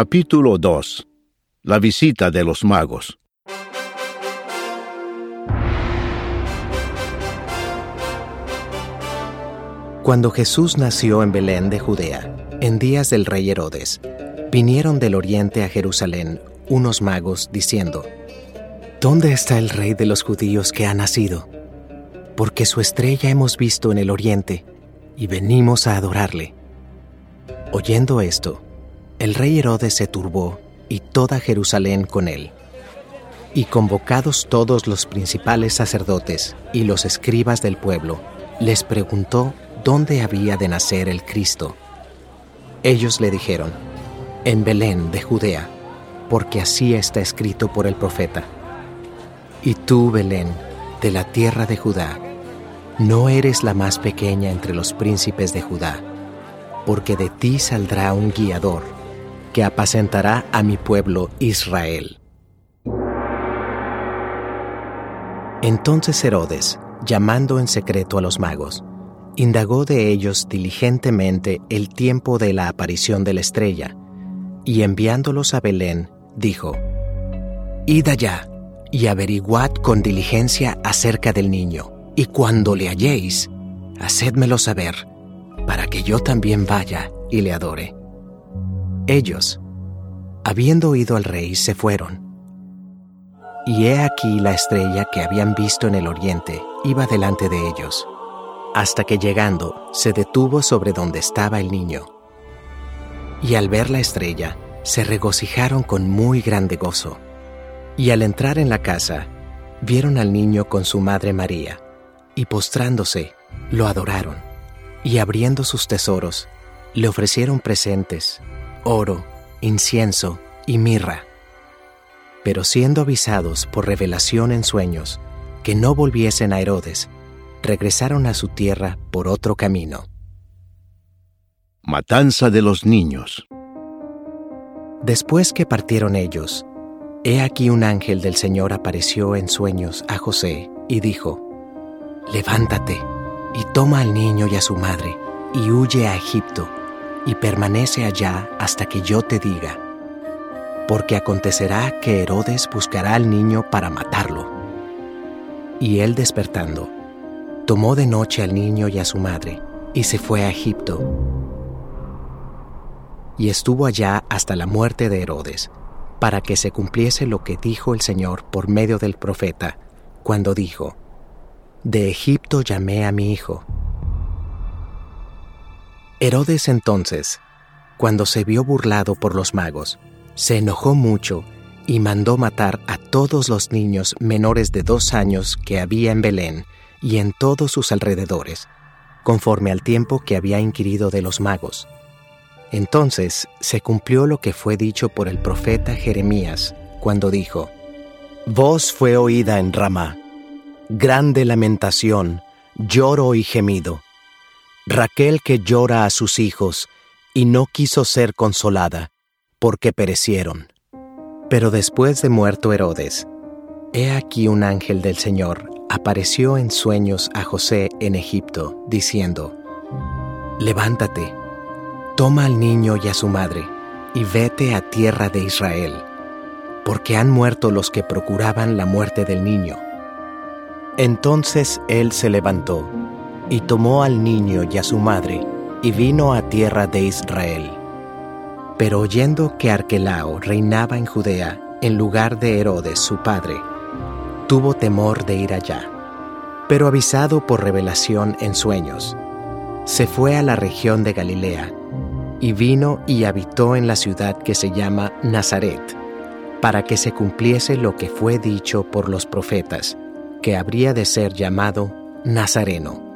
Capítulo 2 La visita de los magos Cuando Jesús nació en Belén de Judea, en días del rey Herodes, vinieron del oriente a Jerusalén unos magos diciendo, ¿Dónde está el rey de los judíos que ha nacido? Porque su estrella hemos visto en el oriente y venimos a adorarle. Oyendo esto, el rey Herodes se turbó y toda Jerusalén con él. Y convocados todos los principales sacerdotes y los escribas del pueblo, les preguntó dónde había de nacer el Cristo. Ellos le dijeron, en Belén de Judea, porque así está escrito por el profeta. Y tú, Belén, de la tierra de Judá, no eres la más pequeña entre los príncipes de Judá, porque de ti saldrá un guiador que apacentará a mi pueblo Israel. Entonces Herodes, llamando en secreto a los magos, indagó de ellos diligentemente el tiempo de la aparición de la estrella, y enviándolos a Belén, dijo, Id allá y averiguad con diligencia acerca del niño, y cuando le halléis, hacedmelo saber, para que yo también vaya y le adore. Ellos, habiendo oído al rey, se fueron. Y he aquí la estrella que habían visto en el oriente iba delante de ellos, hasta que llegando se detuvo sobre donde estaba el niño. Y al ver la estrella, se regocijaron con muy grande gozo. Y al entrar en la casa, vieron al niño con su madre María, y postrándose, lo adoraron, y abriendo sus tesoros, le ofrecieron presentes oro, incienso y mirra. Pero siendo avisados por revelación en sueños que no volviesen a Herodes, regresaron a su tierra por otro camino. Matanza de los niños Después que partieron ellos, he aquí un ángel del Señor apareció en sueños a José y dijo, Levántate y toma al niño y a su madre y huye a Egipto y permanece allá hasta que yo te diga, porque acontecerá que Herodes buscará al niño para matarlo. Y él despertando, tomó de noche al niño y a su madre, y se fue a Egipto. Y estuvo allá hasta la muerte de Herodes, para que se cumpliese lo que dijo el Señor por medio del profeta, cuando dijo, De Egipto llamé a mi hijo. Herodes entonces, cuando se vio burlado por los magos, se enojó mucho y mandó matar a todos los niños menores de dos años que había en Belén y en todos sus alrededores, conforme al tiempo que había inquirido de los magos. Entonces se cumplió lo que fue dicho por el profeta Jeremías, cuando dijo, Voz fue oída en Ramá, grande lamentación, lloro y gemido Raquel que llora a sus hijos y no quiso ser consolada, porque perecieron. Pero después de muerto Herodes, he aquí un ángel del Señor apareció en sueños a José en Egipto, diciendo, Levántate, toma al niño y a su madre, y vete a tierra de Israel, porque han muerto los que procuraban la muerte del niño. Entonces él se levantó y tomó al niño y a su madre, y vino a tierra de Israel. Pero oyendo que Arquelao reinaba en Judea en lugar de Herodes su padre, tuvo temor de ir allá. Pero avisado por revelación en sueños, se fue a la región de Galilea, y vino y habitó en la ciudad que se llama Nazaret, para que se cumpliese lo que fue dicho por los profetas, que habría de ser llamado Nazareno